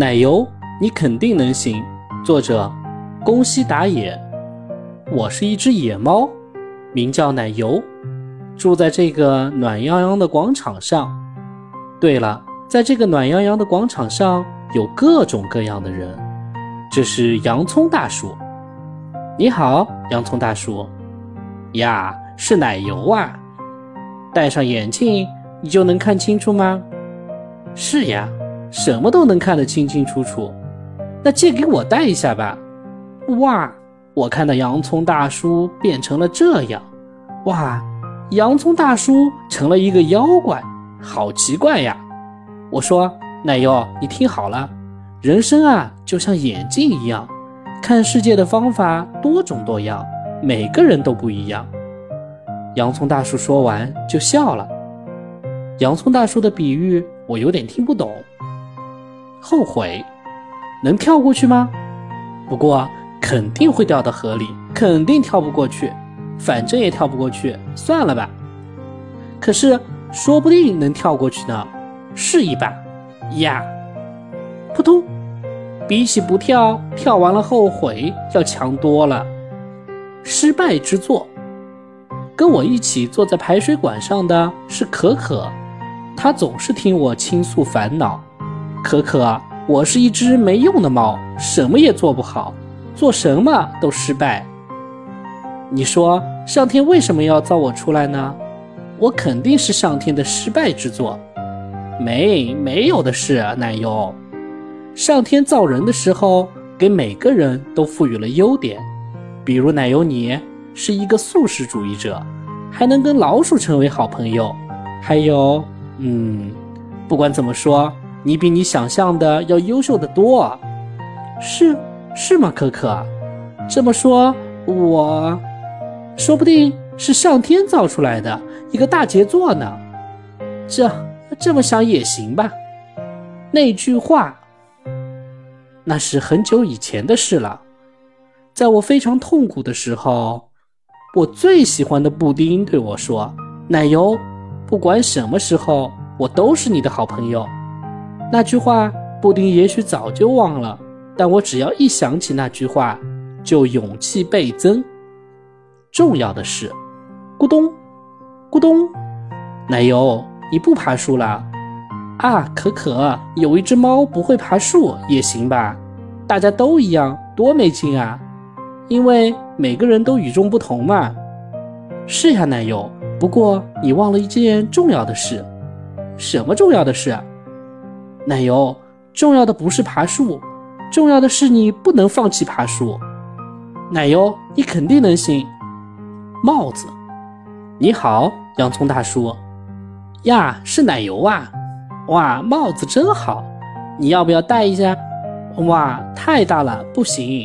奶油，你肯定能行。作者：宫西达也。我是一只野猫，名叫奶油，住在这个暖洋洋的广场上。对了，在这个暖洋洋的广场上有各种各样的人。这是洋葱大叔。你好，洋葱大叔。呀，是奶油啊。戴上眼镜，你就能看清楚吗？是呀。什么都能看得清清楚楚，那借给我戴一下吧。哇，我看到洋葱大叔变成了这样。哇，洋葱大叔成了一个妖怪，好奇怪呀！我说，奶油，你听好了，人生啊，就像眼镜一样，看世界的方法多种多样，每个人都不一样。洋葱大叔说完就笑了。洋葱大叔的比喻我有点听不懂。后悔，能跳过去吗？不过肯定会掉到河里，肯定跳不过去。反正也跳不过去，算了吧。可是说不定能跳过去呢，试一把。呀，扑通！比起不跳，跳完了后悔要强多了。失败之作。跟我一起坐在排水管上的是可可，他总是听我倾诉烦恼。可可，我是一只没用的猫，什么也做不好，做什么都失败。你说上天为什么要造我出来呢？我肯定是上天的失败之作。没，没有的事，奶油。上天造人的时候，给每个人都赋予了优点，比如奶油，你是一个素食主义者，还能跟老鼠成为好朋友。还有，嗯，不管怎么说。你比你想象的要优秀的多，是是吗，可可？这么说，我说不定是上天造出来的一个大杰作呢。这这么想也行吧。那句话，那是很久以前的事了。在我非常痛苦的时候，我最喜欢的布丁对我说：“奶油，不管什么时候，我都是你的好朋友。”那句话，布丁也许早就忘了，但我只要一想起那句话，就勇气倍增。重要的是，咕咚，咕咚，奶油，你不爬树了？啊，可可，有一只猫不会爬树也行吧？大家都一样，多没劲啊！因为每个人都与众不同嘛。是呀，奶油。不过你忘了一件重要的事。什么重要的事？奶油，重要的不是爬树，重要的是你不能放弃爬树。奶油，你肯定能行。帽子，你好，洋葱大叔。呀，是奶油啊！哇，帽子真好，你要不要戴一下？哇，太大了，不行。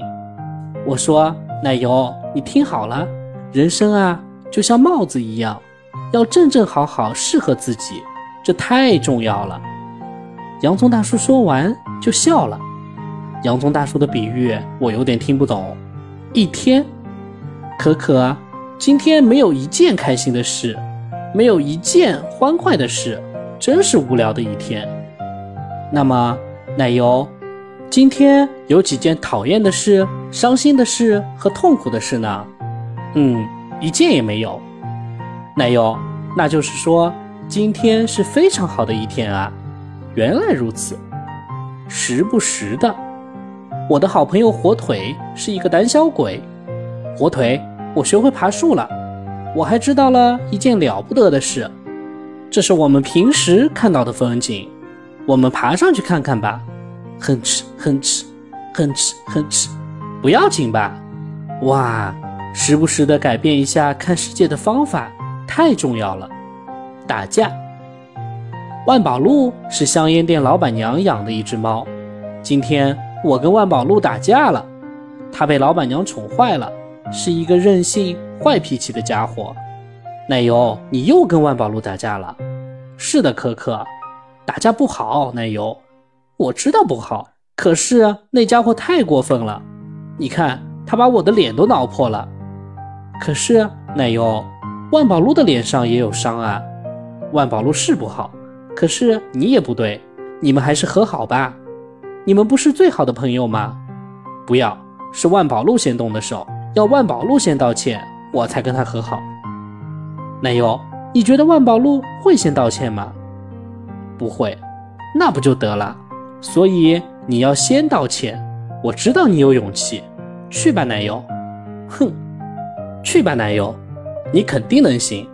我说，奶油，你听好了，人生啊，就像帽子一样，要正正好好适合自己，这太重要了。洋葱大叔说完就笑了。洋葱大叔的比喻我有点听不懂。一天，可可，今天没有一件开心的事，没有一件欢快的事，真是无聊的一天。那么，奶油，今天有几件讨厌的事、伤心的事和痛苦的事呢？嗯，一件也没有。奶油，那就是说今天是非常好的一天啊。原来如此，时不时的，我的好朋友火腿是一个胆小鬼。火腿，我学会爬树了，我还知道了一件了不得的事。这是我们平时看到的风景，我们爬上去看看吧。哼哧哼哧哼哧哼哧，不要紧吧？哇，时不时的改变一下看世界的方法，太重要了。打架。万宝路是香烟店老板娘养的一只猫。今天我跟万宝路打架了，它被老板娘宠坏了，是一个任性、坏脾气的家伙。奶油，你又跟万宝路打架了？是的，可可，打架不好。奶油，我知道不好，可是那家伙太过分了。你看，他把我的脸都挠破了。可是奶油，万宝路的脸上也有伤啊。万宝路是不好。可是你也不对，你们还是和好吧。你们不是最好的朋友吗？不要，是万宝路先动的手，要万宝路先道歉，我才跟他和好。奶油，你觉得万宝路会先道歉吗？不会，那不就得了？所以你要先道歉。我知道你有勇气，去吧，奶油。哼，去吧，奶油，你肯定能行。